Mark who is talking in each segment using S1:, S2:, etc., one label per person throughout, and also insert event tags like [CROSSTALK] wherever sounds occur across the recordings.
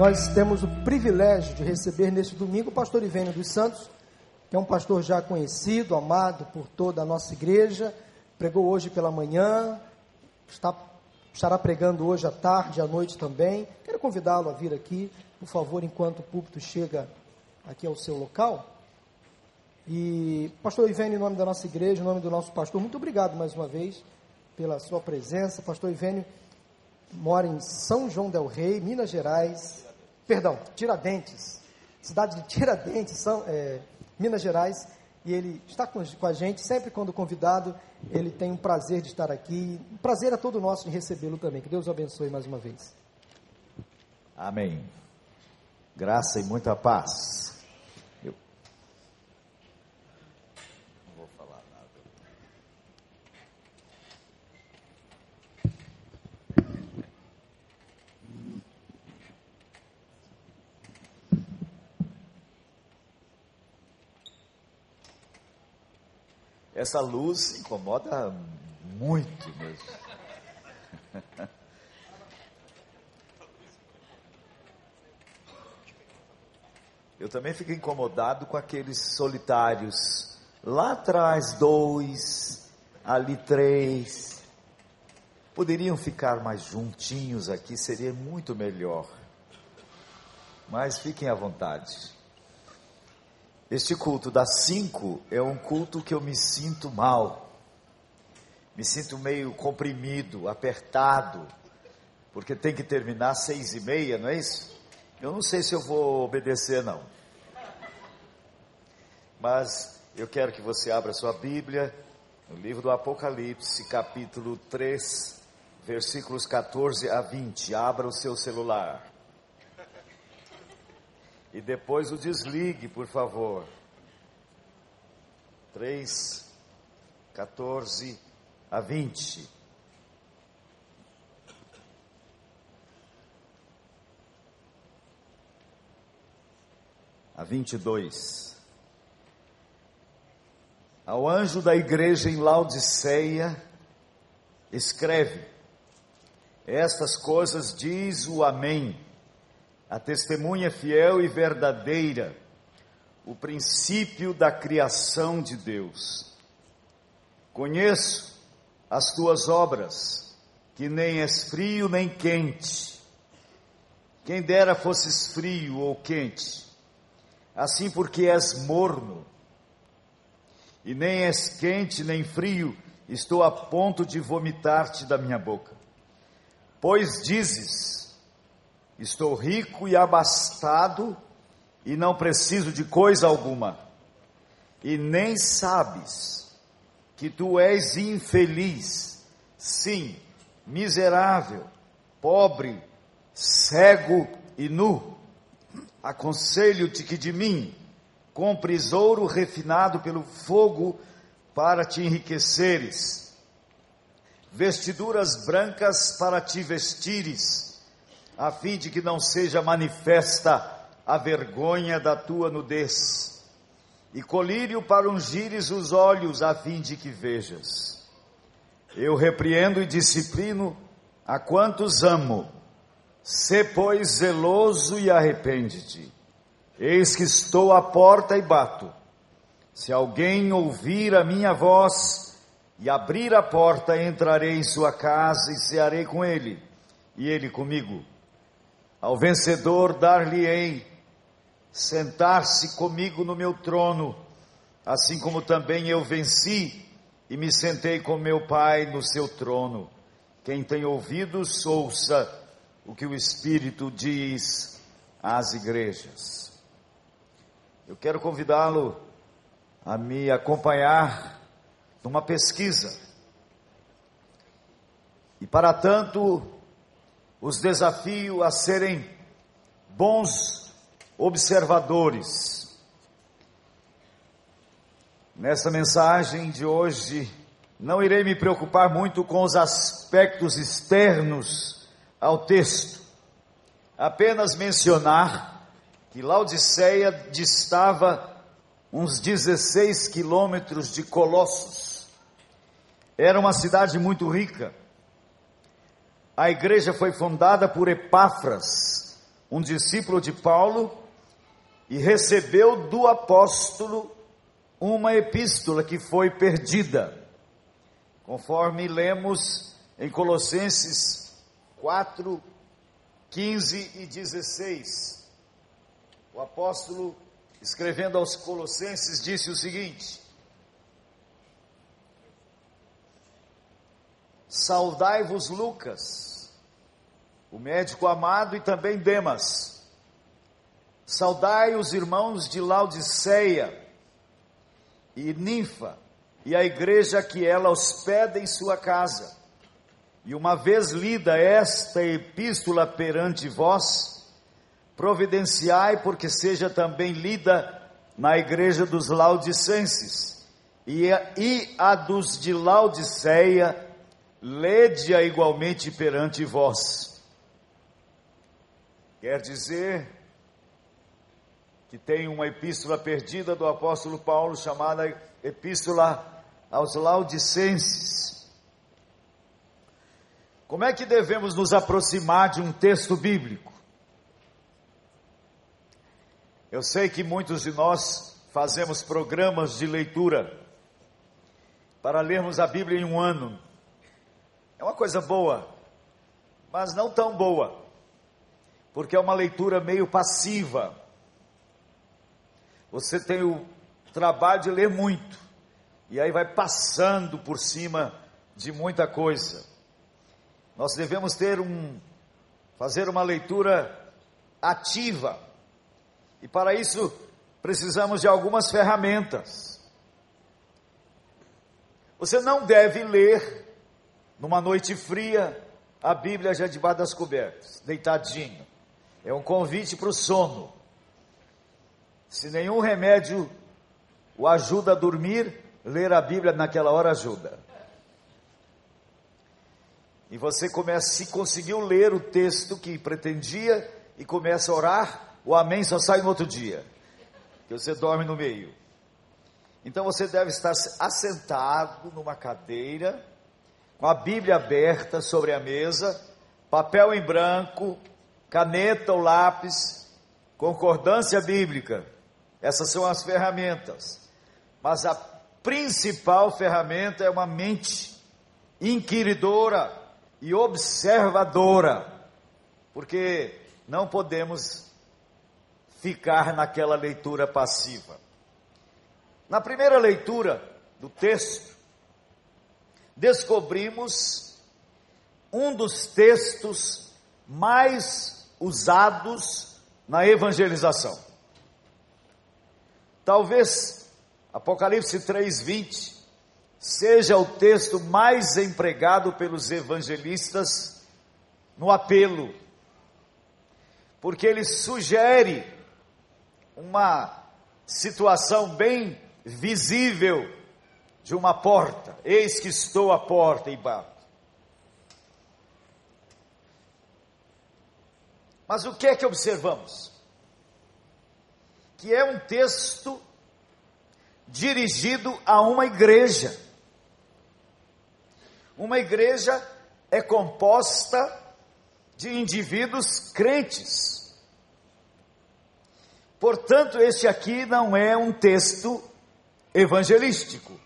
S1: Nós temos o privilégio de receber neste domingo o pastor Ivênio dos Santos, que é um pastor já conhecido, amado por toda a nossa igreja, pregou hoje pela manhã, está, estará pregando hoje à tarde, à noite também. Quero convidá-lo a vir aqui, por favor, enquanto o púlpito chega aqui ao seu local. E, pastor Ivênio, em nome da nossa igreja, em nome do nosso pastor, muito obrigado mais uma vez pela sua presença. Pastor Ivênio mora em São João del Rei, Minas Gerais, perdão, Tiradentes, cidade de Tiradentes, São, é, Minas Gerais, e ele está com, com, a gente, sempre quando convidado, ele tem um prazer de estar aqui, um prazer é todo nosso de recebê-lo também, que Deus o abençoe mais uma vez.
S2: Amém. Graça e muita paz. Essa luz incomoda muito mesmo. Eu também fico incomodado com aqueles solitários. Lá atrás, dois, ali três. Poderiam ficar mais juntinhos aqui, seria muito melhor. Mas fiquem à vontade. Este culto das cinco é um culto que eu me sinto mal, me sinto meio comprimido, apertado, porque tem que terminar às seis e meia, não é isso? Eu não sei se eu vou obedecer, não. Mas eu quero que você abra sua Bíblia no livro do Apocalipse, capítulo 3, versículos 14 a 20. Abra o seu celular. E depois o desligue, por favor. 3, 14 a 20. A 22. Ao anjo da igreja em Laodiceia, escreve: Estas coisas diz o Amém a testemunha fiel e verdadeira, o princípio da criação de Deus. Conheço as tuas obras, que nem és frio nem quente. Quem dera fosses frio ou quente, assim porque és morno, e nem és quente nem frio, estou a ponto de vomitar-te da minha boca. Pois dizes, Estou rico e abastado e não preciso de coisa alguma. E nem sabes que tu és infeliz, sim, miserável, pobre, cego e nu. Aconselho-te que de mim compres ouro refinado pelo fogo para te enriqueceres, vestiduras brancas para te vestires, a fim de que não seja manifesta a vergonha da tua nudez, e colírio para ungires os olhos, a fim de que vejas. Eu repreendo e disciplino a quantos amo. Sê, pois, zeloso e arrepende-te. Eis que estou à porta e bato. Se alguém ouvir a minha voz e abrir a porta, entrarei em sua casa e cearei com ele, e ele comigo. Ao vencedor dar-lhe-ei sentar-se comigo no meu trono, assim como também eu venci e me sentei com meu Pai no seu trono. Quem tem ouvidos, ouça o que o Espírito diz às igrejas. Eu quero convidá-lo a me acompanhar numa pesquisa. E para tanto, os desafio a serem bons observadores. Nessa mensagem de hoje, não irei me preocupar muito com os aspectos externos ao texto, apenas mencionar que Laodiceia distava uns 16 quilômetros de Colossos. Era uma cidade muito rica, a igreja foi fundada por Epáfras, um discípulo de Paulo, e recebeu do apóstolo uma epístola que foi perdida, conforme lemos em Colossenses 4, 15 e 16. O apóstolo, escrevendo aos Colossenses, disse o seguinte: Saudai-vos, Lucas, o médico amado, e também Demas. Saudai os irmãos de Laodiceia e Ninfa, e a igreja que ela hospeda em sua casa. E uma vez lida esta epístola perante vós, providenciai porque seja também lida na igreja dos Laodicenses, e a, e a dos de Laodiceia, lede-a igualmente perante vós. Quer dizer que tem uma epístola perdida do apóstolo Paulo chamada Epístola aos Laodicenses. Como é que devemos nos aproximar de um texto bíblico? Eu sei que muitos de nós fazemos programas de leitura para lermos a Bíblia em um ano. É uma coisa boa, mas não tão boa, porque é uma leitura meio passiva. Você tem o trabalho de ler muito, e aí vai passando por cima de muita coisa. Nós devemos ter um, fazer uma leitura ativa, e para isso precisamos de algumas ferramentas. Você não deve ler numa noite fria, a Bíblia já debaixo das cobertas, deitadinho. É um convite para o sono. Se nenhum remédio o ajuda a dormir, ler a Bíblia naquela hora ajuda. E você começa, se conseguiu ler o texto que pretendia e começa a orar, o amém só sai no outro dia, que você dorme no meio. Então você deve estar assentado numa cadeira, com a Bíblia aberta sobre a mesa, papel em branco, caneta ou lápis, concordância bíblica. Essas são as ferramentas. Mas a principal ferramenta é uma mente inquiridora e observadora, porque não podemos ficar naquela leitura passiva. Na primeira leitura do texto, descobrimos um dos textos mais usados na evangelização. Talvez Apocalipse 3:20 seja o texto mais empregado pelos evangelistas no apelo, porque ele sugere uma situação bem visível de uma porta. Eis que estou à porta e bato. Mas o que é que observamos? Que é um texto dirigido a uma igreja. Uma igreja é composta de indivíduos crentes. Portanto, este aqui não é um texto evangelístico.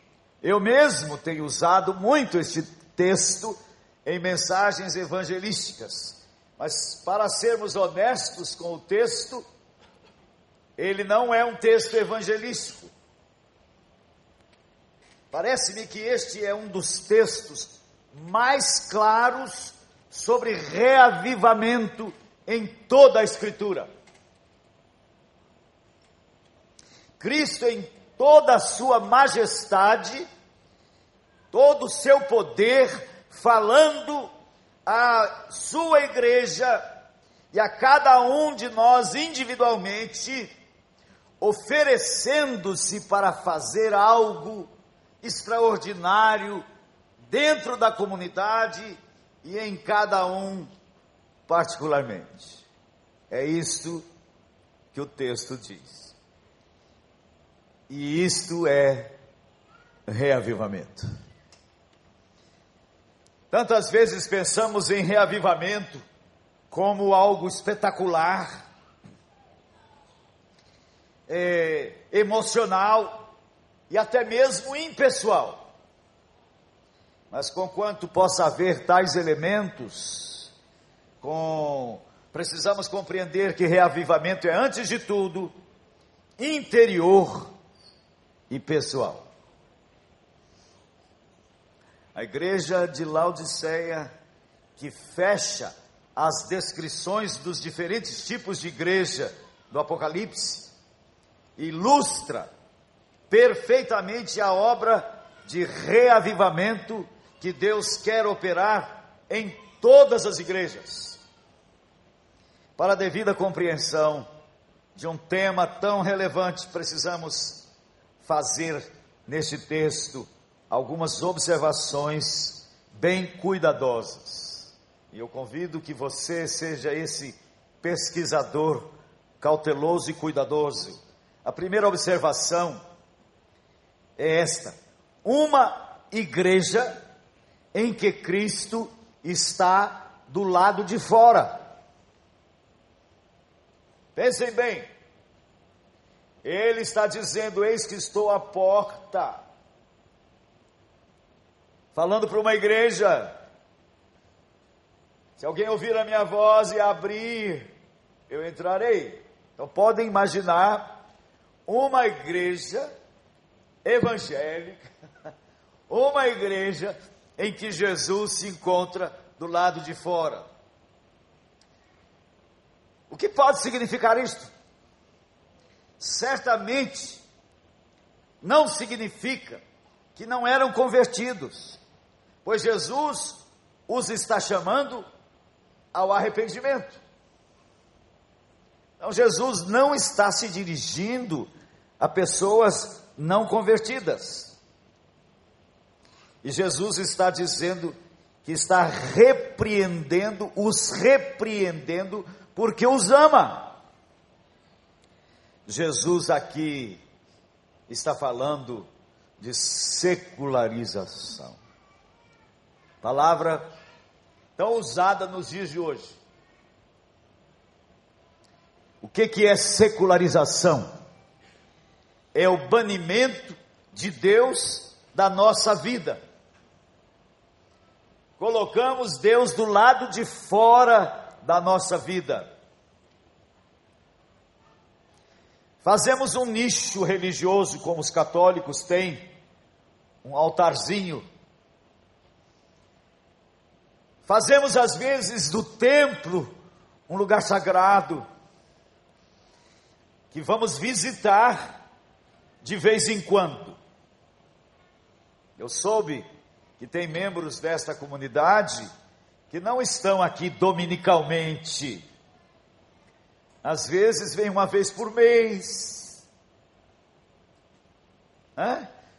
S2: Eu mesmo tenho usado muito este texto em mensagens evangelísticas, mas para sermos honestos com o texto, ele não é um texto evangelístico. Parece-me que este é um dos textos mais claros sobre reavivamento em toda a Escritura. Cristo, em toda a sua majestade, todo o seu poder, falando à sua igreja e a cada um de nós individualmente, oferecendo-se para fazer algo extraordinário dentro da comunidade e em cada um particularmente. É isto que o texto diz. E isto é reavivamento. Tantas vezes pensamos em reavivamento como algo espetacular, é, emocional e até mesmo impessoal. Mas conquanto possa haver tais elementos, com, precisamos compreender que reavivamento é, antes de tudo, interior e pessoal. A igreja de Laodiceia, que fecha as descrições dos diferentes tipos de igreja do Apocalipse, ilustra perfeitamente a obra de reavivamento que Deus quer operar em todas as igrejas. Para a devida compreensão de um tema tão relevante, precisamos fazer neste texto algumas observações bem cuidadosas. E eu convido que você seja esse pesquisador cauteloso e cuidadoso. A primeira observação é esta: uma igreja em que Cristo está do lado de fora. Pensem bem, ele está dizendo: Eis que estou à porta falando para uma igreja. Se alguém ouvir a minha voz e abrir, eu entrarei. Então podem imaginar uma igreja evangélica, [LAUGHS] uma igreja em que Jesus se encontra do lado de fora. O que pode significar isto? Certamente não significa que não eram convertidos pois Jesus os está chamando ao arrependimento. Então, Jesus não está se dirigindo a pessoas não convertidas. E Jesus está dizendo que está repreendendo, os repreendendo, porque os ama. Jesus aqui está falando de secularização. Palavra tão usada nos dias de hoje. O que, que é secularização? É o banimento de Deus da nossa vida. Colocamos Deus do lado de fora da nossa vida. Fazemos um nicho religioso, como os católicos têm, um altarzinho Fazemos às vezes do templo um lugar sagrado que vamos visitar de vez em quando. Eu soube que tem membros desta comunidade que não estão aqui dominicalmente. Às vezes vem uma vez por mês,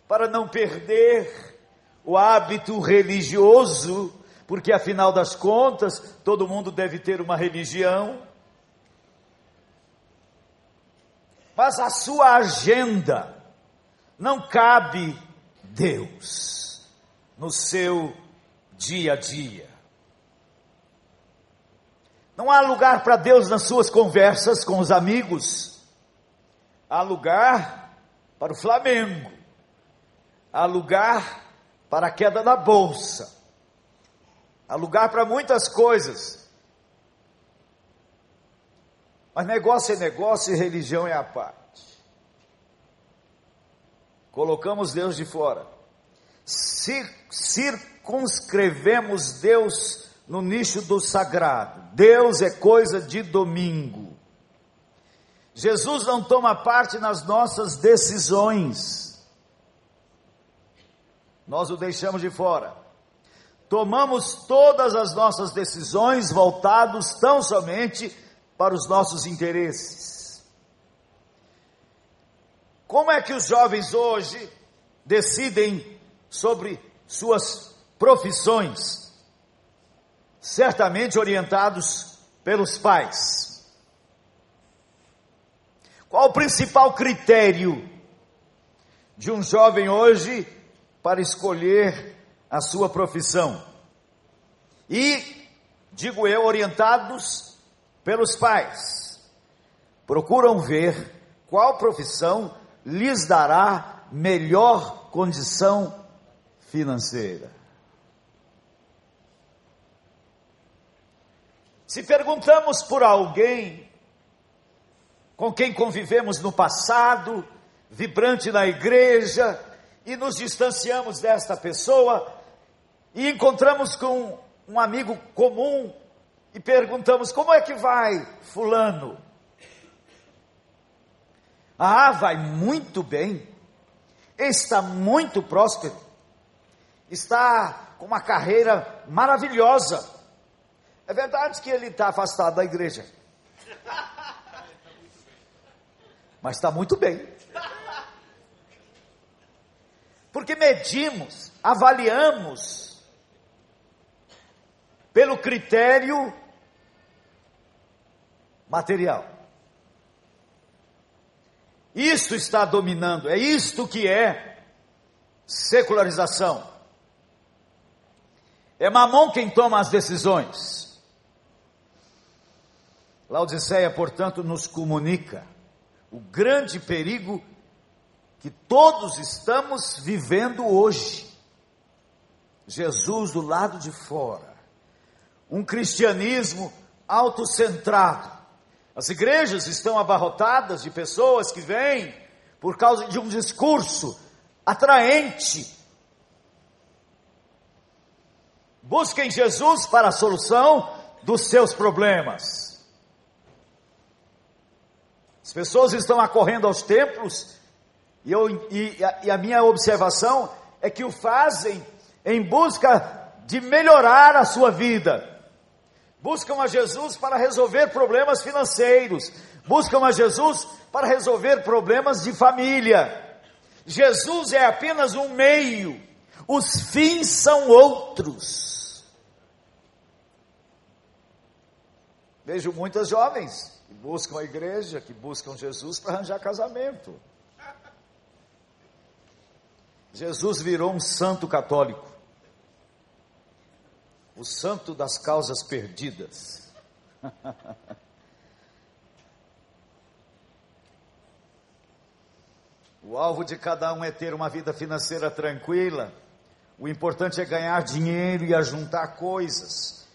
S2: para não perder o hábito religioso porque afinal das contas, todo mundo deve ter uma religião. Mas a sua agenda não cabe Deus no seu dia a dia. Não há lugar para Deus nas suas conversas com os amigos. Há lugar para o Flamengo. Há lugar para a queda da bolsa. Há lugar para muitas coisas. Mas negócio é negócio e religião é a parte. Colocamos Deus de fora. Circunscrevemos Deus no nicho do sagrado. Deus é coisa de domingo. Jesus não toma parte nas nossas decisões. Nós o deixamos de fora tomamos todas as nossas decisões voltados tão somente para os nossos interesses. Como é que os jovens hoje decidem sobre suas profissões? Certamente orientados pelos pais. Qual o principal critério de um jovem hoje para escolher a sua profissão. E digo eu, orientados pelos pais, procuram ver qual profissão lhes dará melhor condição financeira. Se perguntamos por alguém com quem convivemos no passado, vibrante na igreja, e nos distanciamos desta pessoa, e encontramos com um amigo comum e perguntamos: como é que vai, Fulano? Ah, vai muito bem, está muito próspero, está com uma carreira maravilhosa. É verdade que ele está afastado da igreja, mas está muito bem. Porque medimos, avaliamos pelo critério material. Isso está dominando, é isto que é secularização. É Mamon quem toma as decisões. Laodiceia, portanto, nos comunica o grande perigo que todos estamos vivendo hoje. Jesus do lado de fora. Um cristianismo autocentrado, as igrejas estão abarrotadas de pessoas que vêm por causa de um discurso atraente. Busquem Jesus para a solução dos seus problemas. As pessoas estão acorrendo aos templos e, eu, e, e a minha observação é que o fazem em busca de melhorar a sua vida buscam a Jesus para resolver problemas financeiros, buscam a Jesus para resolver problemas de família. Jesus é apenas um meio, os fins são outros. Vejo muitas jovens que buscam a igreja, que buscam Jesus para arranjar casamento. Jesus virou um santo católico o santo das causas perdidas. [LAUGHS] o alvo de cada um é ter uma vida financeira tranquila. O importante é ganhar dinheiro e ajuntar coisas.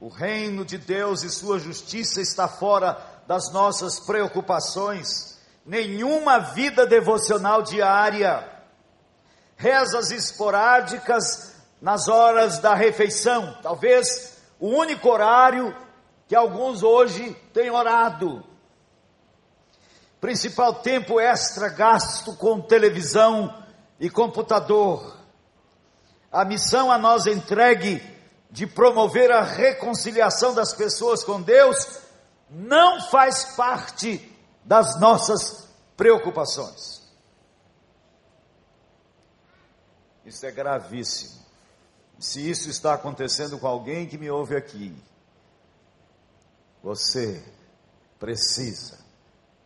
S2: O reino de Deus e sua justiça está fora das nossas preocupações. Nenhuma vida devocional diária. Rezas esporádicas nas horas da refeição, talvez o único horário que alguns hoje têm orado. Principal tempo extra gasto com televisão e computador. A missão a nós entregue de promover a reconciliação das pessoas com Deus não faz parte das nossas preocupações. Isso é gravíssimo se isso está acontecendo com alguém que me ouve aqui, você precisa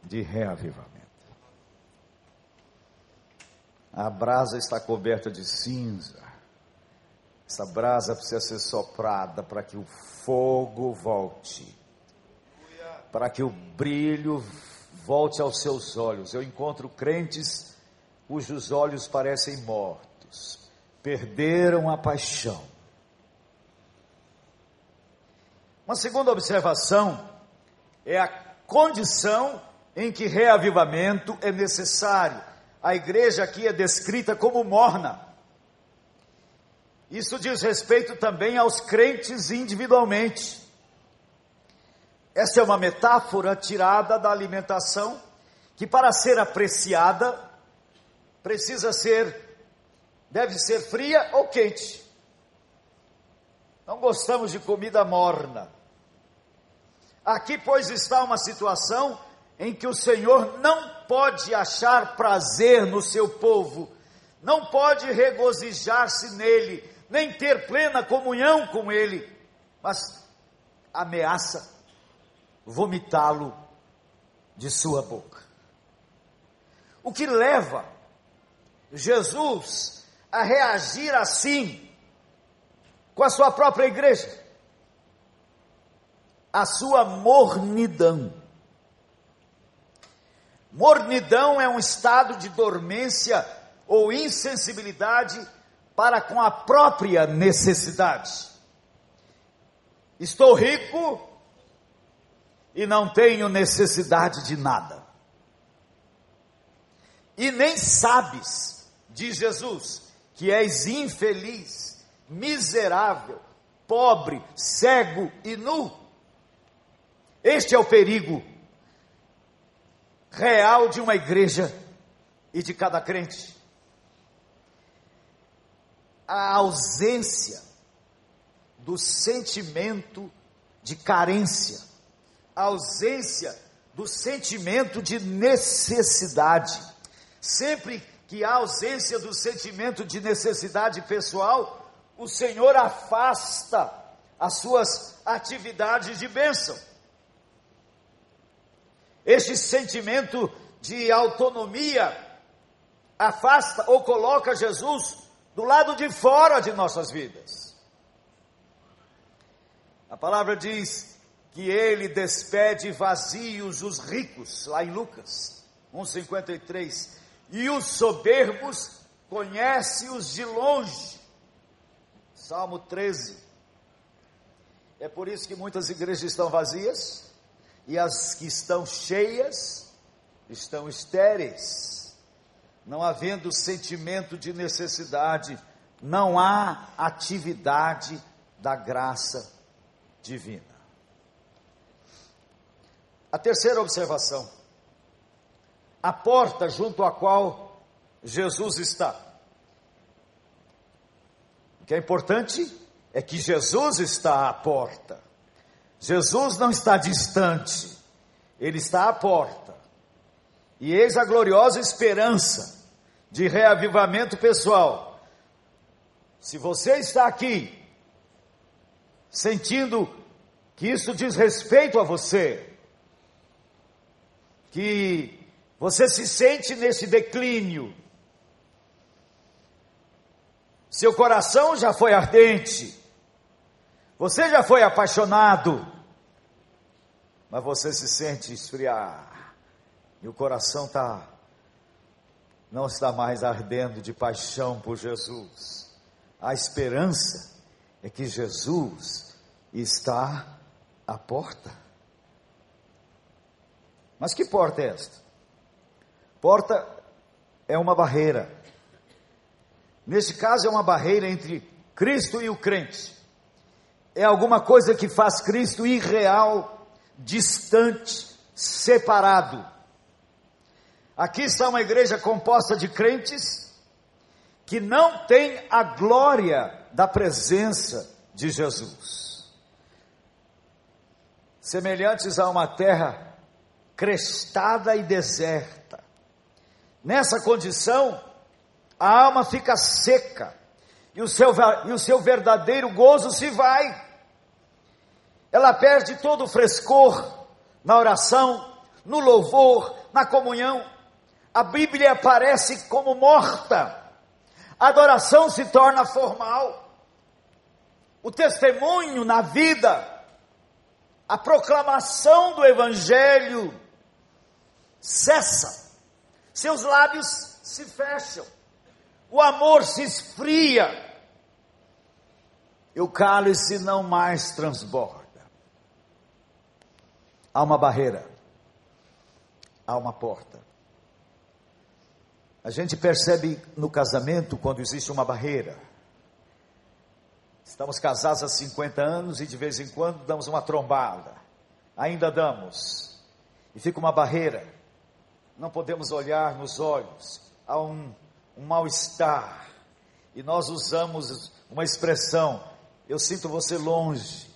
S2: de reavivamento. A brasa está coberta de cinza. Essa brasa precisa ser soprada para que o fogo volte, para que o brilho volte aos seus olhos. Eu encontro crentes cujos olhos parecem mortos, perderam a paixão. Uma segunda observação é a condição em que reavivamento é necessário. A igreja aqui é descrita como morna. Isso diz respeito também aos crentes individualmente. Essa é uma metáfora tirada da alimentação que, para ser apreciada, precisa ser deve ser fria ou quente. Não gostamos de comida morna. Aqui, pois, está uma situação em que o Senhor não pode achar prazer no seu povo, não pode regozijar-se nele, nem ter plena comunhão com ele, mas ameaça vomitá-lo de sua boca. O que leva Jesus a reagir assim com a sua própria igreja. a sua mornidão. Mornidão é um estado de dormência ou insensibilidade para com a própria necessidade. Estou rico e não tenho necessidade de nada. E nem sabes, diz Jesus, que és infeliz, miserável, pobre, cego e nu. Este é o perigo real de uma igreja e de cada crente. A ausência do sentimento de carência, a ausência do sentimento de necessidade. Sempre que há ausência do sentimento de necessidade pessoal, o Senhor afasta as suas atividades de bênção. Este sentimento de autonomia afasta ou coloca Jesus do lado de fora de nossas vidas. A palavra diz que ele despede vazios os ricos, lá em Lucas 1,53, e os soberbos conhece-os de longe. Salmo 13. É por isso que muitas igrejas estão vazias, e as que estão cheias estão estéreis. Não havendo sentimento de necessidade, não há atividade da graça divina. A terceira observação: a porta junto à qual Jesus está. O que é importante é que Jesus está à porta. Jesus não está distante, ele está à porta. E eis a gloriosa esperança de reavivamento pessoal. Se você está aqui sentindo que isso diz respeito a você, que você se sente nesse declínio, seu coração já foi ardente, você já foi apaixonado, mas você se sente esfriar, e o coração tá, não está mais ardendo de paixão por Jesus. A esperança é que Jesus está à porta. Mas que porta é esta? Porta é uma barreira. Neste caso, é uma barreira entre Cristo e o crente é alguma coisa que faz Cristo irreal, distante, separado. Aqui está uma igreja composta de crentes que não tem a glória da presença de Jesus. Semelhantes a uma terra crestada e deserta. Nessa condição, a alma fica seca e o seu, e o seu verdadeiro gozo se vai. Ela perde todo o frescor na oração, no louvor, na comunhão. A Bíblia aparece como morta. A adoração se torna formal. O testemunho na vida, a proclamação do Evangelho cessa. Seus lábios se fecham o amor se esfria e o cálice não mais transborda. Há uma barreira, há uma porta. A gente percebe no casamento quando existe uma barreira. Estamos casados há 50 anos e de vez em quando damos uma trombada. Ainda damos. E fica uma barreira. Não podemos olhar nos olhos. Há um um mal-estar. E nós usamos uma expressão: eu sinto você longe.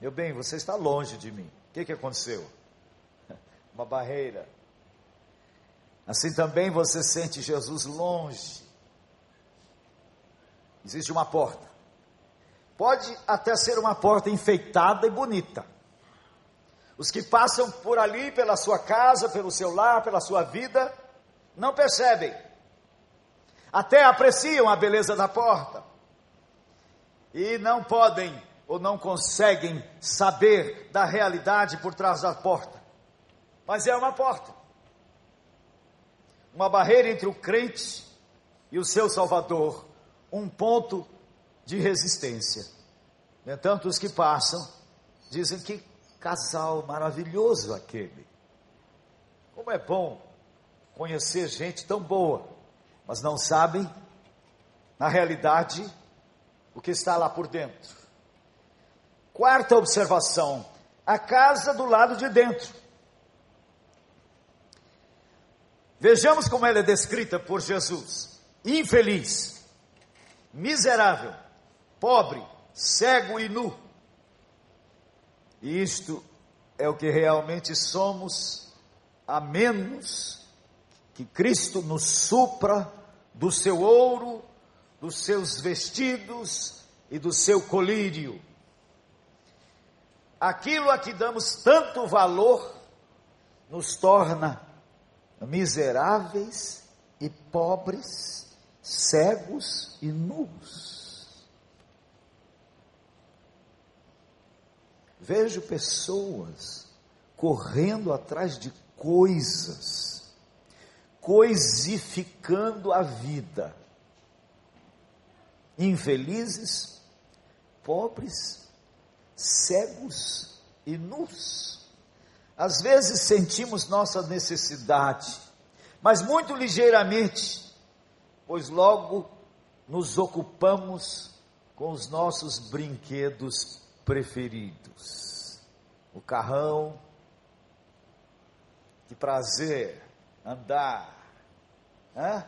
S2: Meu bem, você está longe de mim. O que, que aconteceu? [LAUGHS] Uma barreira. Assim também você sente Jesus longe. Existe uma porta. Pode até ser uma porta enfeitada e bonita. Os que passam por ali, pela sua casa, pelo seu lar, pela sua vida, não percebem, até apreciam a beleza da porta e não podem ou não conseguem saber da realidade por trás da porta. Mas é uma porta. Uma barreira entre o crente e o seu Salvador, um ponto de resistência. No entanto, os que passam dizem que casal maravilhoso aquele. Como é bom conhecer gente tão boa, mas não sabem, na realidade, o que está lá por dentro. Quarta observação: a casa do lado de dentro. Vejamos como ela é descrita por Jesus: infeliz, miserável, pobre, cego e nu. E isto é o que realmente somos, a menos que Cristo nos supra do seu ouro, dos seus vestidos e do seu colírio. Aquilo a que damos tanto valor nos torna miseráveis e pobres, cegos e nus. Vejo pessoas correndo atrás de coisas, coisificando a vida. Infelizes, pobres, cegos e nus. Às vezes sentimos nossa necessidade, mas muito ligeiramente, pois logo nos ocupamos com os nossos brinquedos preferidos. O carrão, que prazer andar, Hã?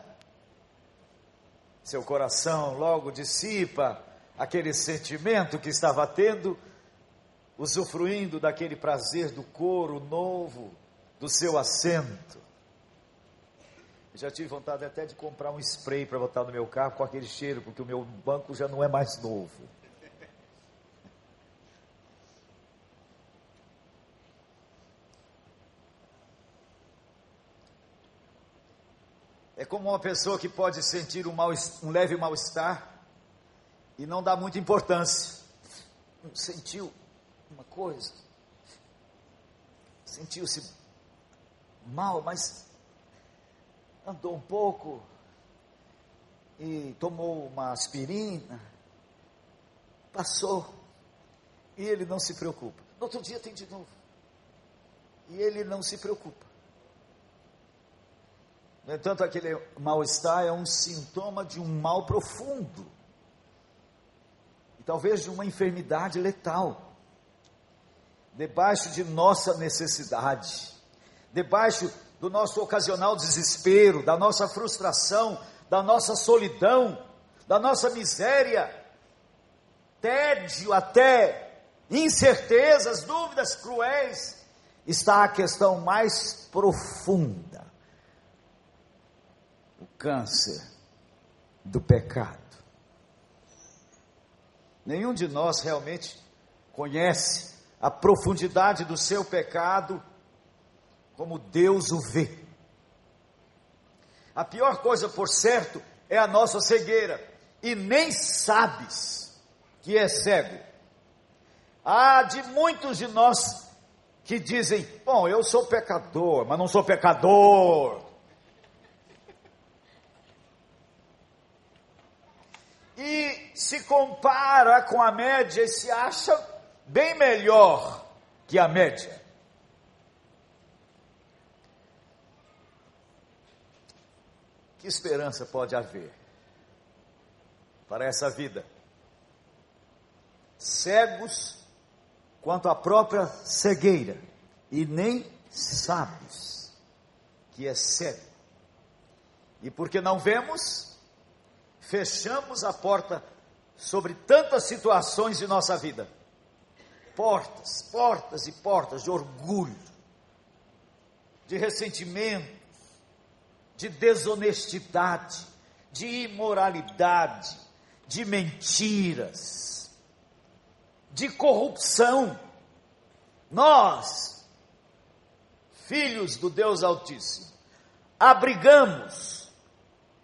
S2: seu coração logo dissipa aquele sentimento que estava tendo usufruindo daquele prazer do couro novo, do seu assento. Eu já tive vontade até de comprar um spray para botar no meu carro com aquele cheiro, porque o meu banco já não é mais novo. É como uma pessoa que pode sentir um, mal, um leve mal-estar e não dá muita importância. Sentiu, uma coisa. Sentiu-se mal, mas andou um pouco e tomou uma aspirina, passou, e ele não se preocupa. No outro dia tem de novo. E ele não se preocupa. No entanto, aquele mal-estar é um sintoma de um mal profundo. E talvez de uma enfermidade letal. Debaixo de nossa necessidade, debaixo do nosso ocasional desespero, da nossa frustração, da nossa solidão, da nossa miséria, tédio até, incertezas, dúvidas cruéis, está a questão mais profunda: câncer do pecado. Nenhum de nós realmente conhece a profundidade do seu pecado, como Deus o vê. A pior coisa, por certo, é a nossa cegueira, e nem sabes que é cego. Há de muitos de nós que dizem: Bom, eu sou pecador, mas não sou pecador. E se compara com a média e se acha bem melhor que a média. Que esperança pode haver para essa vida? Cegos quanto à própria cegueira, e nem sabes que é cego. E porque não vemos, fechamos a porta sobre tantas situações de nossa vida portas, portas e portas de orgulho, de ressentimento, de desonestidade, de imoralidade, de mentiras, de corrupção. Nós, filhos do Deus Altíssimo, abrigamos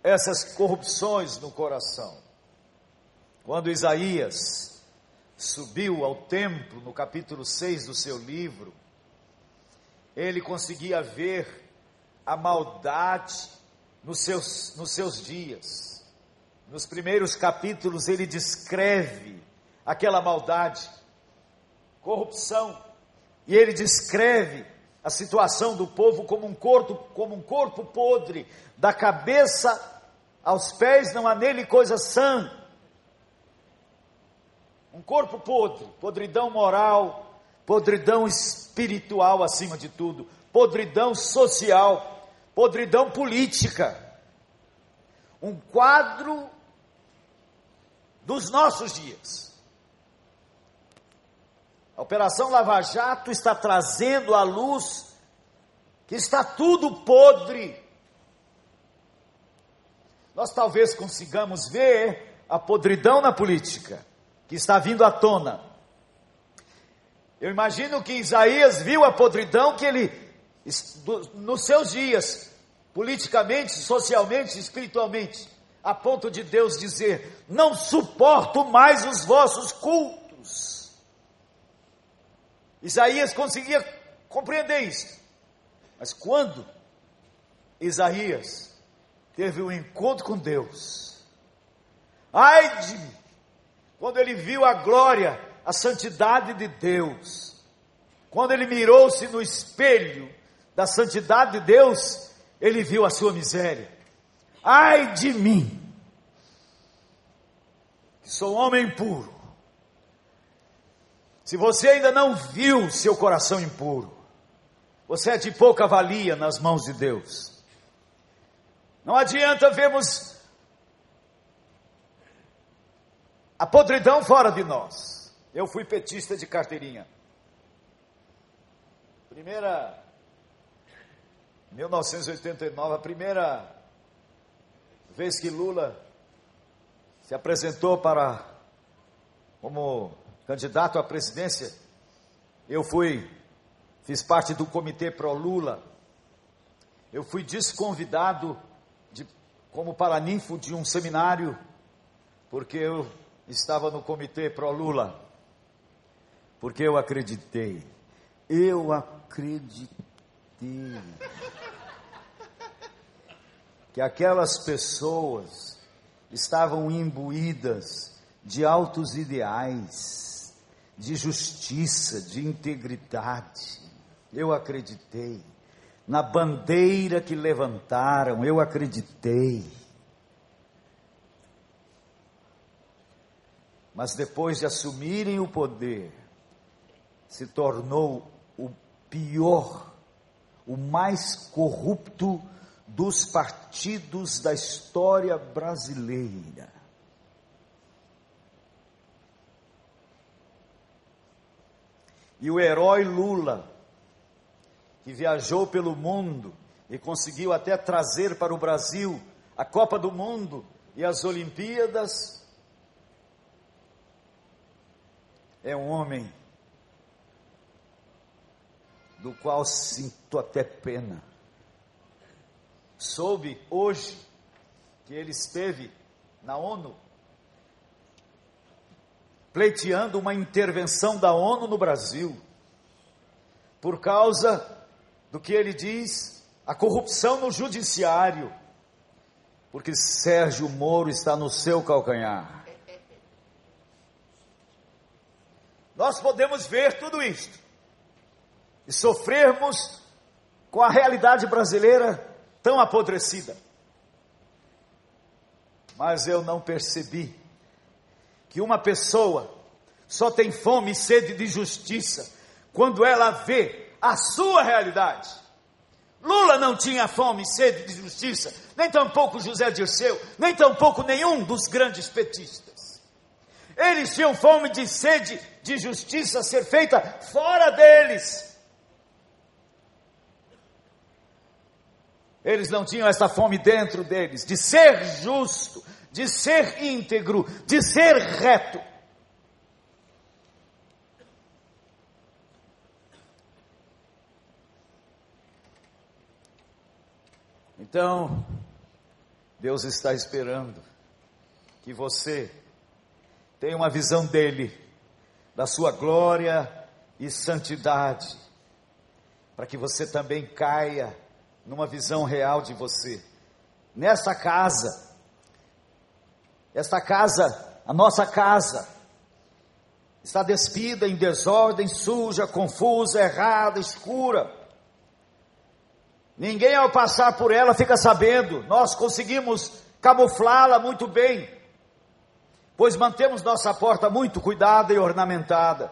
S2: essas corrupções no coração. Quando Isaías subiu ao templo, no capítulo 6 do seu livro, ele conseguia ver a maldade nos seus, nos seus dias. Nos primeiros capítulos, ele descreve aquela maldade, corrupção, e ele descreve a situação do povo como um corpo, como um corpo podre, da cabeça aos pés não há nele coisa sã. Um corpo podre, podridão moral, podridão espiritual acima de tudo, podridão social, podridão política. Um quadro dos nossos dias. A Operação Lava Jato está trazendo à luz que está tudo podre. Nós talvez consigamos ver a podridão na política que está vindo à tona. Eu imagino que Isaías viu a podridão que ele, nos seus dias, politicamente, socialmente, espiritualmente, a ponto de Deus dizer: Não suporto mais os vossos cultos. Isaías conseguia compreender isso. Mas quando Isaías teve um encontro com Deus, ai de mim, quando ele viu a glória, a santidade de Deus, quando ele mirou-se no espelho da santidade de Deus, ele viu a sua miséria. Ai de mim, que sou homem impuro. Se você ainda não viu seu coração impuro, você é de pouca valia nas mãos de Deus. Não adianta vermos a podridão fora de nós. Eu fui petista de carteirinha. Primeira 1989, a primeira vez que Lula se apresentou para como candidato à presidência, eu fui fiz parte do comitê pro Lula. Eu fui desconvidado de, como paraninfo de um seminário porque eu estava no comitê pró-Lula, porque eu acreditei. Eu acreditei que aquelas pessoas estavam imbuídas de altos ideais, de justiça, de integridade. Eu acreditei. Na bandeira que levantaram, eu acreditei. Mas depois de assumirem o poder, se tornou o pior, o mais corrupto dos partidos da história brasileira. E o herói Lula, que viajou pelo mundo e conseguiu até trazer para o Brasil a Copa do Mundo e as Olimpíadas, é um homem do qual sinto até pena. Soube hoje que ele esteve na ONU pleiteando uma intervenção da ONU no Brasil por causa do que ele diz, a corrupção no judiciário, porque Sérgio Moro está no seu calcanhar. Nós podemos ver tudo isto e sofrermos com a realidade brasileira tão apodrecida. Mas eu não percebi que uma pessoa só tem fome e sede de justiça quando ela vê a sua realidade. Lula não tinha fome e sede de justiça, nem tampouco José Dirceu, nem tampouco nenhum dos grandes petistas. Eles tinham fome de sede de justiça ser feita fora deles. Eles não tinham essa fome dentro deles, de ser justo, de ser íntegro, de ser reto. Então, Deus está esperando que você tenha uma visão dele da sua glória e santidade, para que você também caia numa visão real de você. Nessa casa, esta casa, a nossa casa, está despida em desordem, suja, confusa, errada, escura. Ninguém ao passar por ela fica sabendo, nós conseguimos camuflá-la muito bem, pois mantemos nossa porta muito cuidada e ornamentada.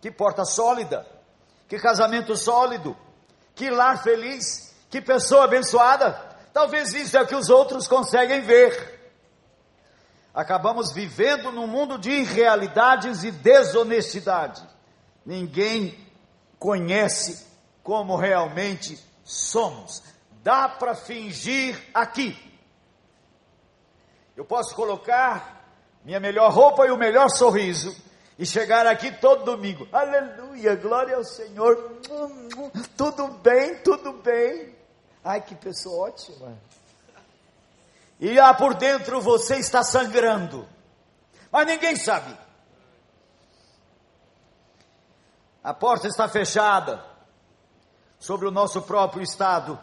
S2: Que porta sólida, que casamento sólido, que lar feliz, que pessoa abençoada. Talvez isso é o que os outros conseguem ver. Acabamos vivendo num mundo de irrealidades e desonestidade. Ninguém conhece como realmente somos. Dá para fingir aqui. Eu posso colocar minha melhor roupa e o melhor sorriso e chegar aqui todo domingo. Aleluia, glória ao Senhor. Tudo bem, tudo bem. Ai, que pessoa ótima. E lá por dentro você está sangrando. Mas ninguém sabe. A porta está fechada sobre o nosso próprio estado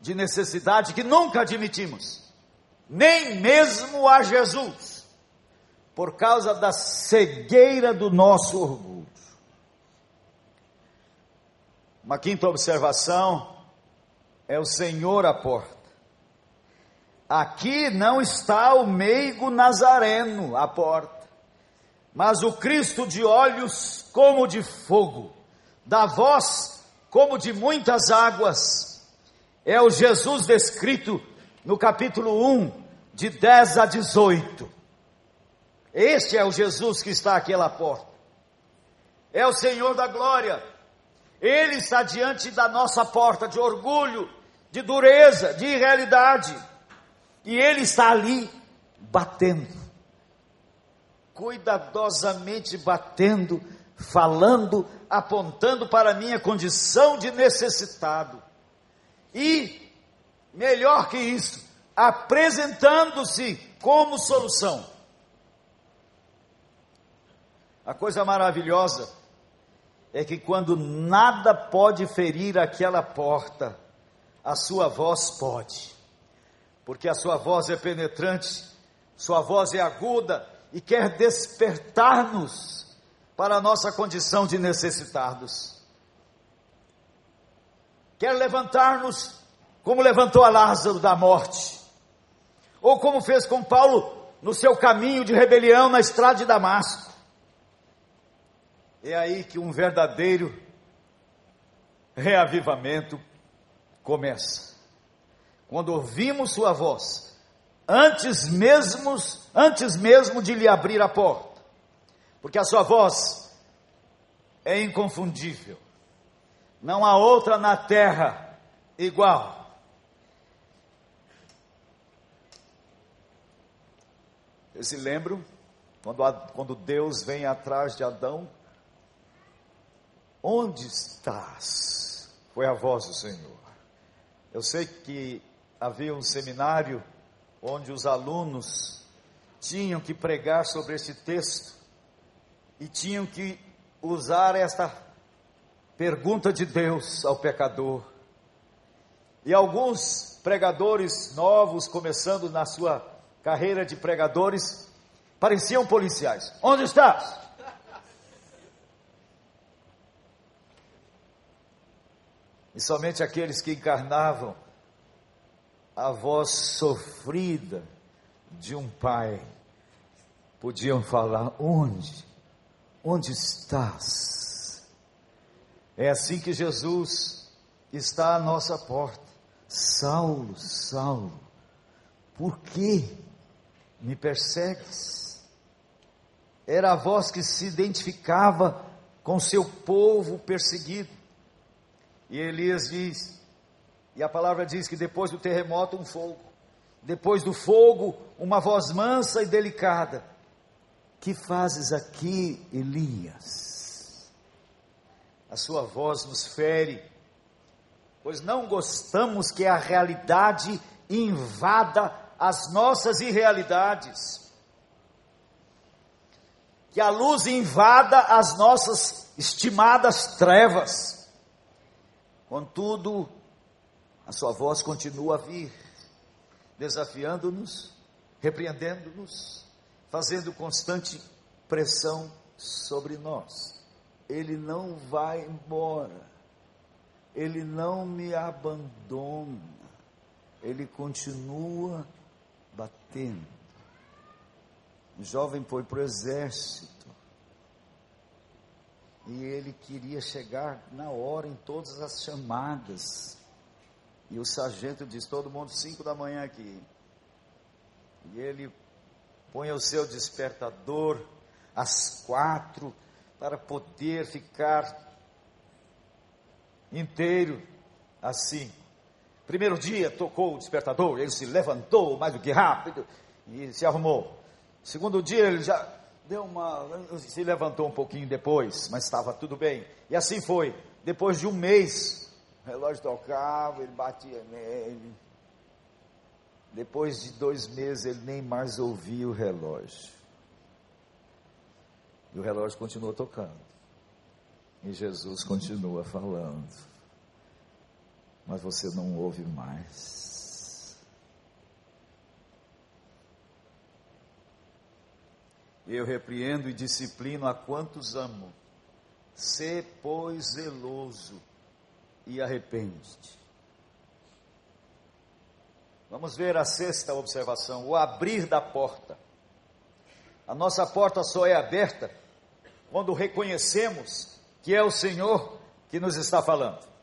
S2: de necessidade que nunca admitimos, nem mesmo a Jesus, por causa da cegueira do nosso orgulho. Uma quinta observação é o Senhor à porta. Aqui não está o meigo nazareno à porta, mas o Cristo de olhos como de fogo, da voz como de muitas águas, é o Jesus descrito no capítulo 1, de 10 a 18. Este é o Jesus que está àquela porta. É o Senhor da glória. Ele está diante da nossa porta de orgulho, de dureza, de irrealidade. E ele está ali batendo. Cuidadosamente batendo, falando apontando para a minha condição de necessitado. E, melhor que isso, apresentando-se como solução. A coisa maravilhosa é que quando nada pode ferir aquela porta, a sua voz pode, porque a sua voz é penetrante, sua voz é aguda e quer despertar-nos para a nossa condição de necessitados. Quer levantar-nos como levantou a Lázaro da morte, ou como fez com Paulo no seu caminho de rebelião na estrada de Damasco. É aí que um verdadeiro reavivamento começa. Quando ouvimos sua voz, antes mesmo, antes mesmo de lhe abrir a porta, porque a sua voz é inconfundível. Não há outra na terra igual. Vocês se lembram quando, quando Deus vem atrás de Adão? Onde estás? Foi a voz do Senhor. Eu sei que havia um seminário onde os alunos tinham que pregar sobre esse texto e tinham que usar esta pergunta de Deus ao pecador. E alguns pregadores novos, começando na sua carreira de pregadores, pareciam policiais. Onde estás? E somente aqueles que encarnavam a voz sofrida de um pai podiam falar: onde? Onde estás? É assim que Jesus está à nossa porta. Saulo, Saulo, por que me persegues? Era a voz que se identificava com seu povo perseguido. E Elias diz, e a palavra diz que depois do terremoto um fogo, depois do fogo uma voz mansa e delicada que fazes aqui, Elias? A sua voz nos fere, pois não gostamos que a realidade invada as nossas irrealidades. que a luz invada as nossas estimadas trevas. Contudo, a sua voz continua a vir, desafiando-nos, repreendendo-nos, fazendo constante pressão sobre nós. Ele não vai embora, ele não me abandona, ele continua batendo. O jovem foi para o exército. E ele queria chegar na hora em todas as chamadas. E o sargento diz: Todo mundo, cinco da manhã aqui. E ele põe o seu despertador às quatro para poder ficar inteiro assim. Primeiro dia tocou o despertador, ele se levantou mais do que rápido e se arrumou. Segundo dia ele já deu uma. se levantou um pouquinho depois, mas estava tudo bem. E assim foi. Depois de um mês, o relógio tocava, ele batia nele. Depois de dois meses ele nem mais ouvia o relógio. E o relógio continua tocando. E Jesus continua falando. Mas você não ouve mais. Eu repreendo e disciplino a quantos amo. Sê, pois, zeloso e arrepende-te. Vamos ver a sexta observação: o abrir da porta. A nossa porta só é aberta quando reconhecemos que é o Senhor que nos está falando.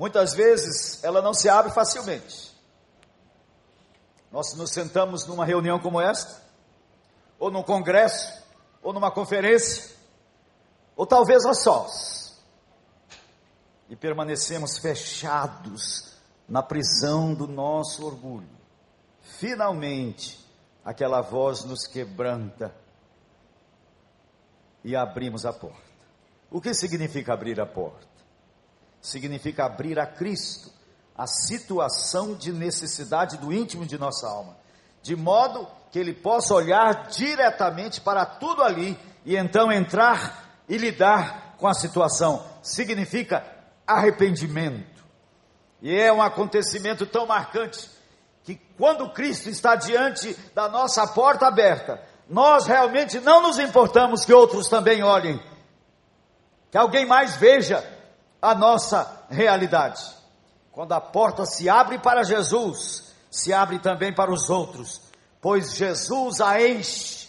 S2: Muitas vezes ela não se abre facilmente. Nós nos sentamos numa reunião como esta, ou num congresso, ou numa conferência, ou talvez a sós, e permanecemos fechados na prisão do nosso orgulho. Finalmente, aquela voz nos quebranta e abrimos a porta. O que significa abrir a porta? Significa abrir a Cristo a situação de necessidade do íntimo de nossa alma, de modo que ele possa olhar diretamente para tudo ali e então entrar e lidar com a situação. Significa arrependimento. E é um acontecimento tão marcante que quando Cristo está diante da nossa porta aberta, nós realmente não nos importamos que outros também olhem, que alguém mais veja a nossa realidade. Quando a porta se abre para Jesus, se abre também para os outros, pois Jesus a enche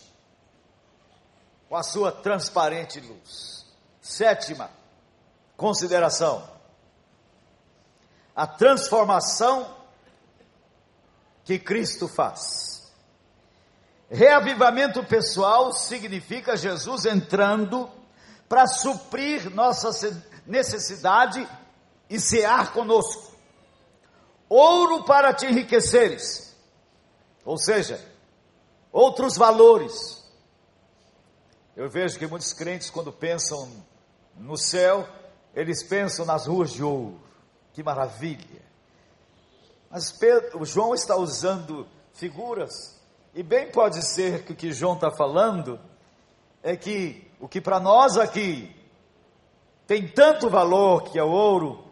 S2: com a sua transparente luz. Sétima consideração: a transformação que Cristo faz. Reavivamento pessoal significa Jesus entrando para suprir nossa necessidade e cear conosco. Ouro para te enriqueceres. Ou seja, outros valores. Eu vejo que muitos crentes, quando pensam no céu, eles pensam nas ruas de ouro. Que maravilha! Mas Pedro, João está usando figuras, e bem pode ser que o que João está falando é que o que para nós aqui tem tanto valor que é ouro,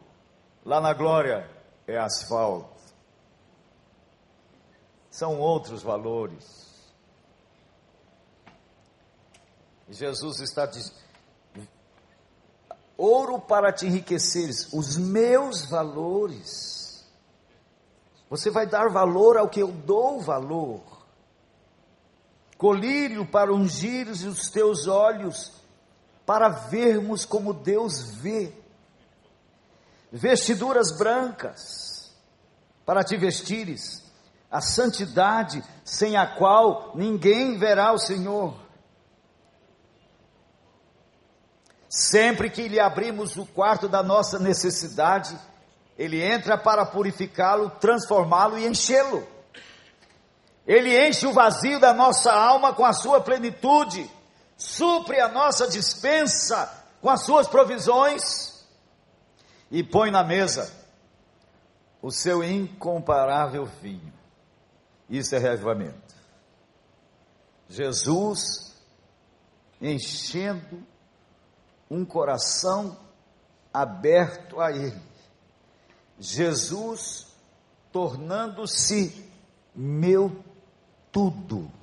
S2: lá na glória é asfalto. São outros valores. Jesus está dizendo: ouro para te enriqueceres, os meus valores. Você vai dar valor ao que eu dou valor. Colírio para ungir os teus olhos, para vermos como Deus vê. Vestiduras brancas, para te vestires, a santidade sem a qual ninguém verá o Senhor. Sempre que lhe abrimos o quarto da nossa necessidade, ele entra para purificá-lo, transformá-lo e enchê-lo. Ele enche o vazio da nossa alma com a sua plenitude supre a nossa dispensa com as suas provisões e põe na mesa o seu incomparável vinho. Isso é reavivamento. Jesus enchendo um coração aberto a Ele. Jesus tornando-se meu tudo.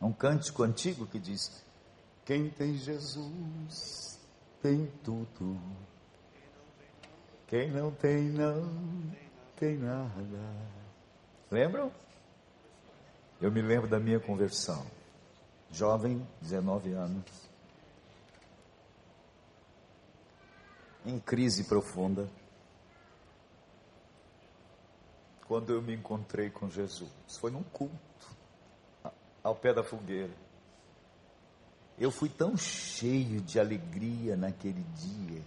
S2: Um cântico antigo que diz: Quem tem Jesus tem tudo. Quem não tem, não tem nada. Lembram? Eu me lembro da minha conversão. Jovem, 19 anos. Em crise profunda. Quando eu me encontrei com Jesus. Foi num culto. Ao pé da fogueira. Eu fui tão cheio de alegria naquele dia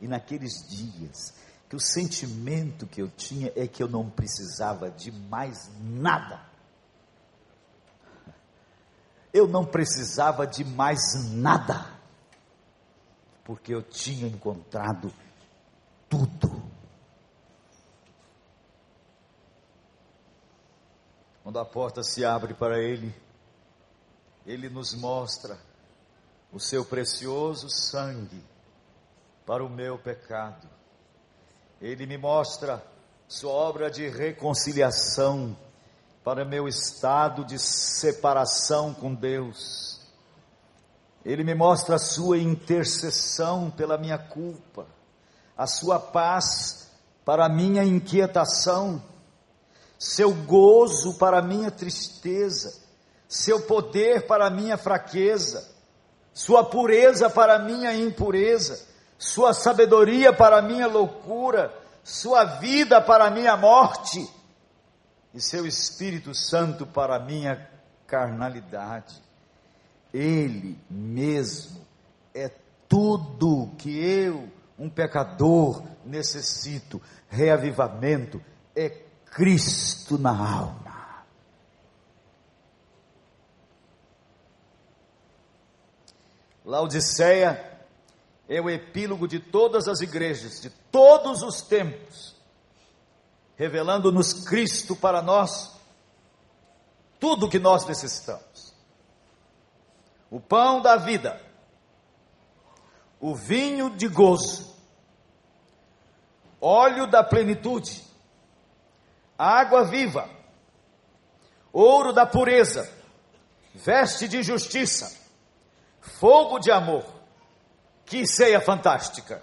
S2: e naqueles dias, que o sentimento que eu tinha é que eu não precisava de mais nada. Eu não precisava de mais nada, porque eu tinha encontrado tudo. Quando a porta se abre para Ele, Ele nos mostra o seu precioso sangue para o meu pecado. Ele me mostra sua obra de reconciliação para meu estado de separação com Deus. Ele me mostra a sua intercessão pela minha culpa, a sua paz para a minha inquietação, seu gozo para minha tristeza, seu poder para minha fraqueza, sua pureza para minha impureza. Sua sabedoria para minha loucura, sua vida para minha morte, e seu Espírito Santo para minha carnalidade. Ele mesmo é tudo que eu, um pecador, necessito. Reavivamento é Cristo na alma. Laodiceia é o epílogo de todas as igrejas, de todos os tempos, revelando-nos Cristo para nós, tudo o que nós necessitamos. O pão da vida, o vinho de gozo, óleo da plenitude, água viva, ouro da pureza, veste de justiça, fogo de amor, que ceia fantástica!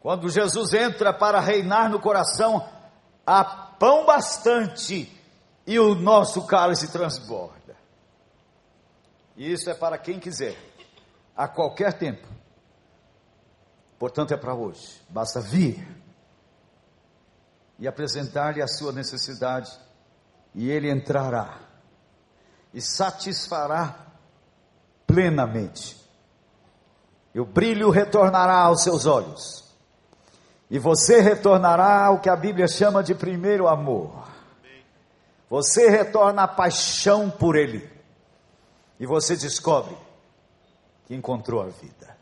S2: Quando Jesus entra para reinar no coração, há pão bastante e o nosso cálice transborda. E isso é para quem quiser, a qualquer tempo. Portanto, é para hoje. Basta vir e apresentar-lhe a sua necessidade, e ele entrará e satisfará plenamente e o brilho retornará aos seus olhos. E você retornará ao que a Bíblia chama de primeiro amor. Você retorna a paixão por Ele. E você descobre que encontrou a vida.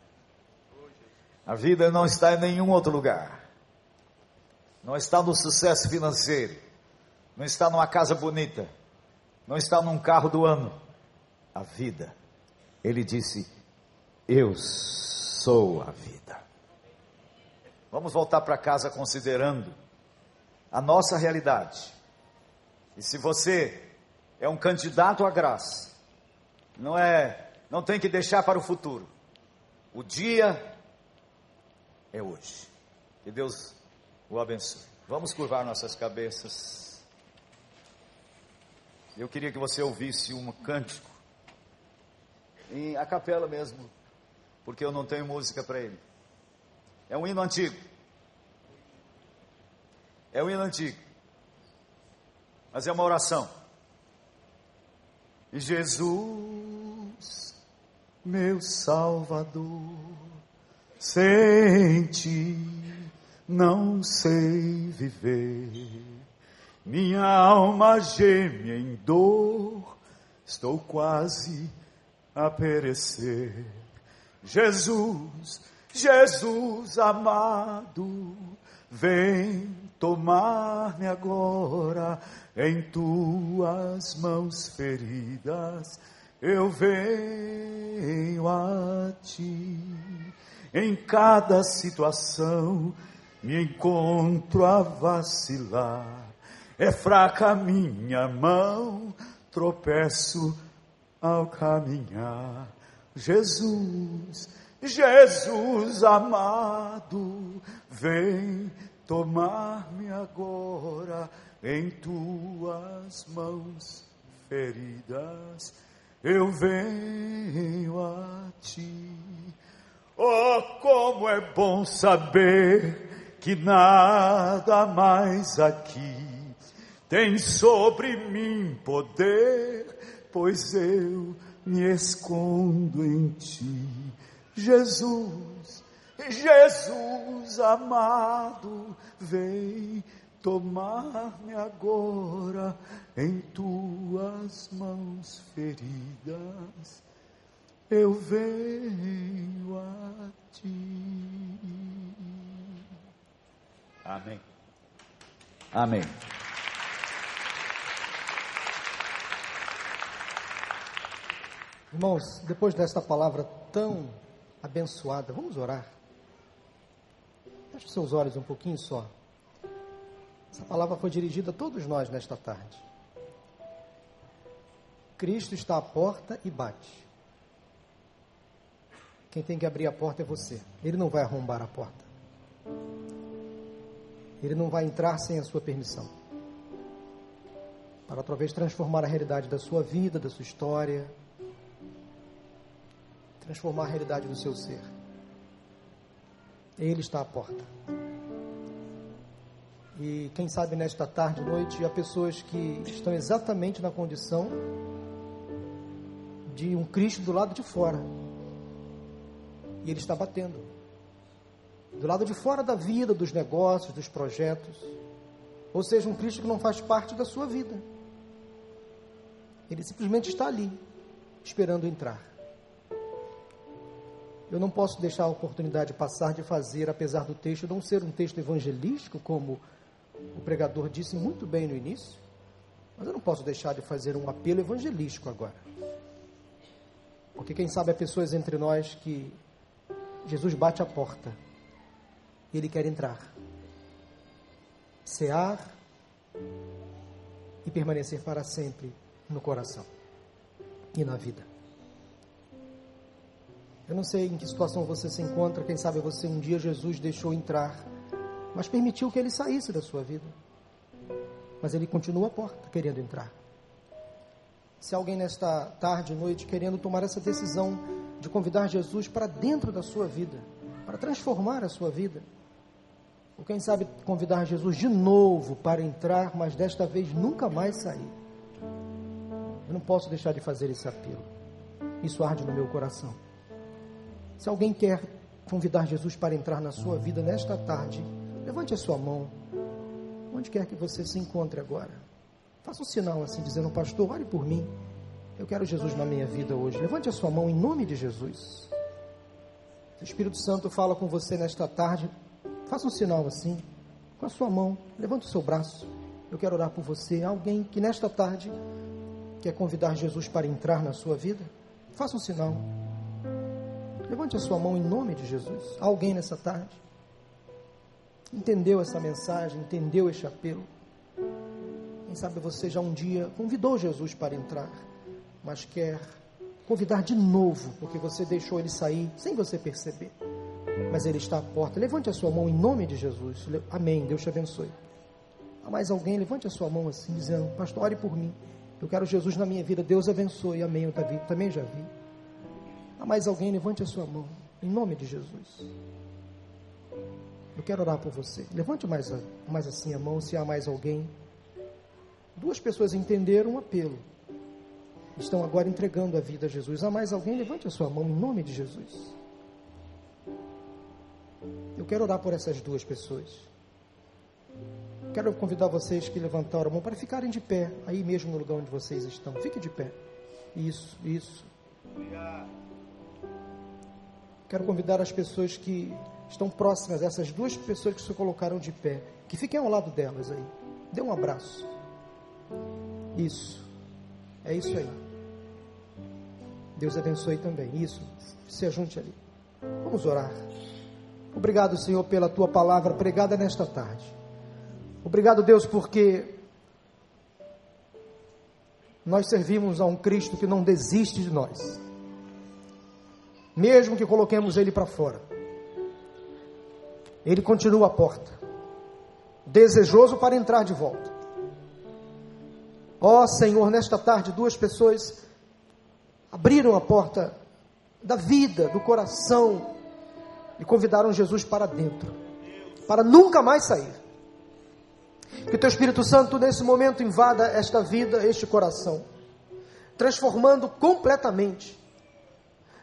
S2: A vida não está em nenhum outro lugar. Não está no sucesso financeiro. Não está numa casa bonita. Não está num carro do ano. A vida. Ele disse: Eu sou a vida. Vamos voltar para casa considerando a nossa realidade. E se você é um candidato à graça, não é, não tem que deixar para o futuro. O dia é hoje. Que Deus o abençoe. Vamos curvar nossas cabeças. Eu queria que você ouvisse um cântico em a capela mesmo porque eu não tenho música para ele. É um hino antigo. É um hino antigo. Mas é uma oração. E Jesus, meu Salvador, sem ti não sei viver. Minha alma geme em dor, estou quase a perecer. Jesus, Jesus amado, vem tomar-me agora em tuas mãos feridas. Eu venho a ti. Em cada situação me encontro a vacilar. É fraca minha mão, tropeço ao caminhar. Jesus, Jesus amado, vem tomar-me agora em tuas mãos feridas. Eu venho a ti. Oh, como é bom saber que nada mais aqui tem sobre mim poder, pois eu me escondo em ti, Jesus, Jesus amado, vem tomar-me agora em tuas mãos feridas. Eu venho a ti. Amém. Amém.
S1: Irmãos, depois desta palavra tão abençoada, vamos orar. Feche seus olhos um pouquinho só. Essa palavra foi dirigida a todos nós nesta tarde. Cristo está à porta e bate. Quem tem que abrir a porta é você. Ele não vai arrombar a porta. Ele não vai entrar sem a sua permissão. Para talvez transformar a realidade da sua vida, da sua história, transformar a realidade do seu ser. Ele está à porta. E quem sabe nesta tarde noite há pessoas que estão exatamente na condição de um Cristo do lado de fora. E ele está batendo. Do lado de fora da vida, dos negócios, dos projetos. Ou seja, um Cristo que não faz parte da sua vida. Ele simplesmente está ali, esperando entrar. Eu não posso deixar a oportunidade passar de fazer, apesar do texto não ser um texto evangelístico, como o pregador disse muito bem no início, mas eu não posso deixar de fazer um apelo evangelístico agora. Porque quem sabe há pessoas entre nós que Jesus bate a porta e ele quer entrar, cear e permanecer para sempre no coração e na vida. Eu não sei em que situação você se encontra, quem sabe você um dia Jesus deixou entrar, mas permitiu que ele saísse da sua vida. Mas ele continua à porta, querendo entrar. Se alguém nesta tarde, noite, querendo tomar essa decisão de convidar Jesus para dentro da sua vida, para transformar a sua vida, ou quem sabe convidar Jesus de novo para entrar, mas desta vez nunca mais sair. Eu não posso deixar de fazer esse apelo. Isso arde no meu coração. Se alguém quer convidar Jesus para entrar na sua vida nesta tarde, levante a sua mão, onde quer que você se encontre agora. Faça um sinal assim, dizendo: Pastor, ore por mim. Eu quero Jesus na minha vida hoje. Levante a sua mão em nome de Jesus. O Espírito Santo fala com você nesta tarde, faça um sinal assim, com a sua mão. Levante o seu braço. Eu quero orar por você. Alguém que nesta tarde quer convidar Jesus para entrar na sua vida, faça um sinal. Levante a sua mão em nome de Jesus. Alguém nessa tarde entendeu essa mensagem, entendeu este apelo? Quem sabe você já um dia convidou Jesus para entrar, mas quer convidar de novo, porque você deixou ele sair sem você perceber. Mas ele está à porta. Levante a sua mão em nome de Jesus. Amém. Deus te abençoe. Há mais alguém? Levante a sua mão assim, dizendo: Pastor, ore por mim. Eu quero Jesus na minha vida. Deus abençoe. Amém. Eu também já vi. Há mais alguém? Levante a sua mão. Em nome de Jesus. Eu quero orar por você. Levante mais, mais assim a mão, se há mais alguém. Duas pessoas entenderam o apelo. Estão agora entregando a vida a Jesus. Há mais alguém? Levante a sua mão em nome de Jesus. Eu quero orar por essas duas pessoas. Quero convidar vocês que levantaram a mão para ficarem de pé, aí mesmo no lugar onde vocês estão. Fique de pé. Isso, isso. Quero convidar as pessoas que estão próximas, essas duas pessoas que se colocaram de pé, que fiquem ao lado delas aí. Dê um abraço. Isso. É isso aí. Deus abençoe também. Isso. Se ajunte ali. Vamos orar. Obrigado, Senhor, pela tua palavra pregada nesta tarde. Obrigado, Deus, porque nós servimos a um Cristo que não desiste de nós, mesmo que coloquemos Ele para fora. Ele continua à porta, desejoso para entrar de volta. Ó oh, Senhor, nesta tarde, duas pessoas abriram a porta da vida, do coração, e convidaram Jesus para dentro, para nunca mais sair. Que teu Espírito Santo nesse momento invada esta vida, este coração, transformando completamente,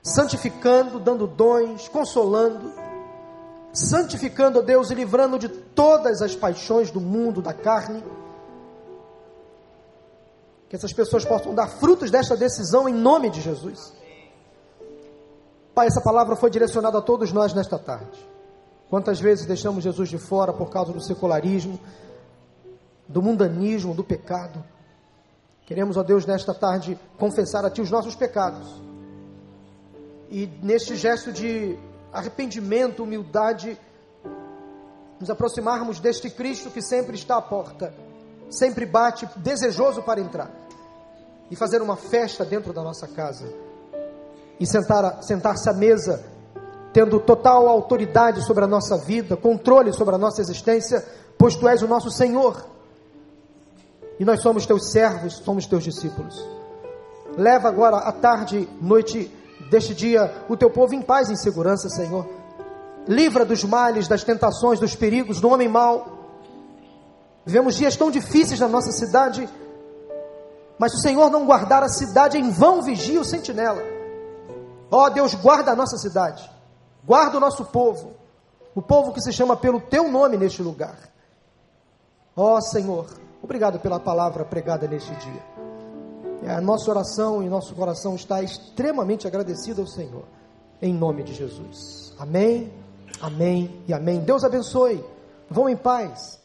S1: santificando, dando dons, consolando, santificando a Deus e livrando de todas as paixões do mundo, da carne. Que essas pessoas possam dar frutos desta decisão em nome de Jesus. Pai, essa palavra foi direcionada a todos nós nesta tarde. Quantas vezes deixamos Jesus de fora por causa do secularismo, do mundanismo, do pecado. Queremos, ó Deus, nesta tarde confessar a Ti os nossos pecados. E neste gesto de arrependimento, humildade, nos aproximarmos deste Cristo que sempre está à porta, sempre bate, desejoso para entrar, e fazer uma festa dentro da nossa casa, e sentar-se sentar à mesa, tendo total autoridade sobre a nossa vida, controle sobre a nossa existência, pois Tu és o nosso Senhor e nós somos teus servos, somos teus discípulos. Leva agora a tarde, noite deste dia, o teu povo em paz e em segurança, Senhor. Livra dos males, das tentações, dos perigos, do homem mau. Vivemos dias tão difíceis na nossa cidade, mas se o Senhor não guardar a cidade, em vão vigia o sentinela. Ó oh, Deus, guarda a nossa cidade, guarda o nosso povo, o povo que se chama pelo teu nome neste lugar. Ó oh, Senhor, Obrigado pela palavra pregada neste dia. A nossa oração e nosso coração está extremamente agradecido ao Senhor. Em nome de Jesus. Amém, amém e amém. Deus abençoe. Vão em paz.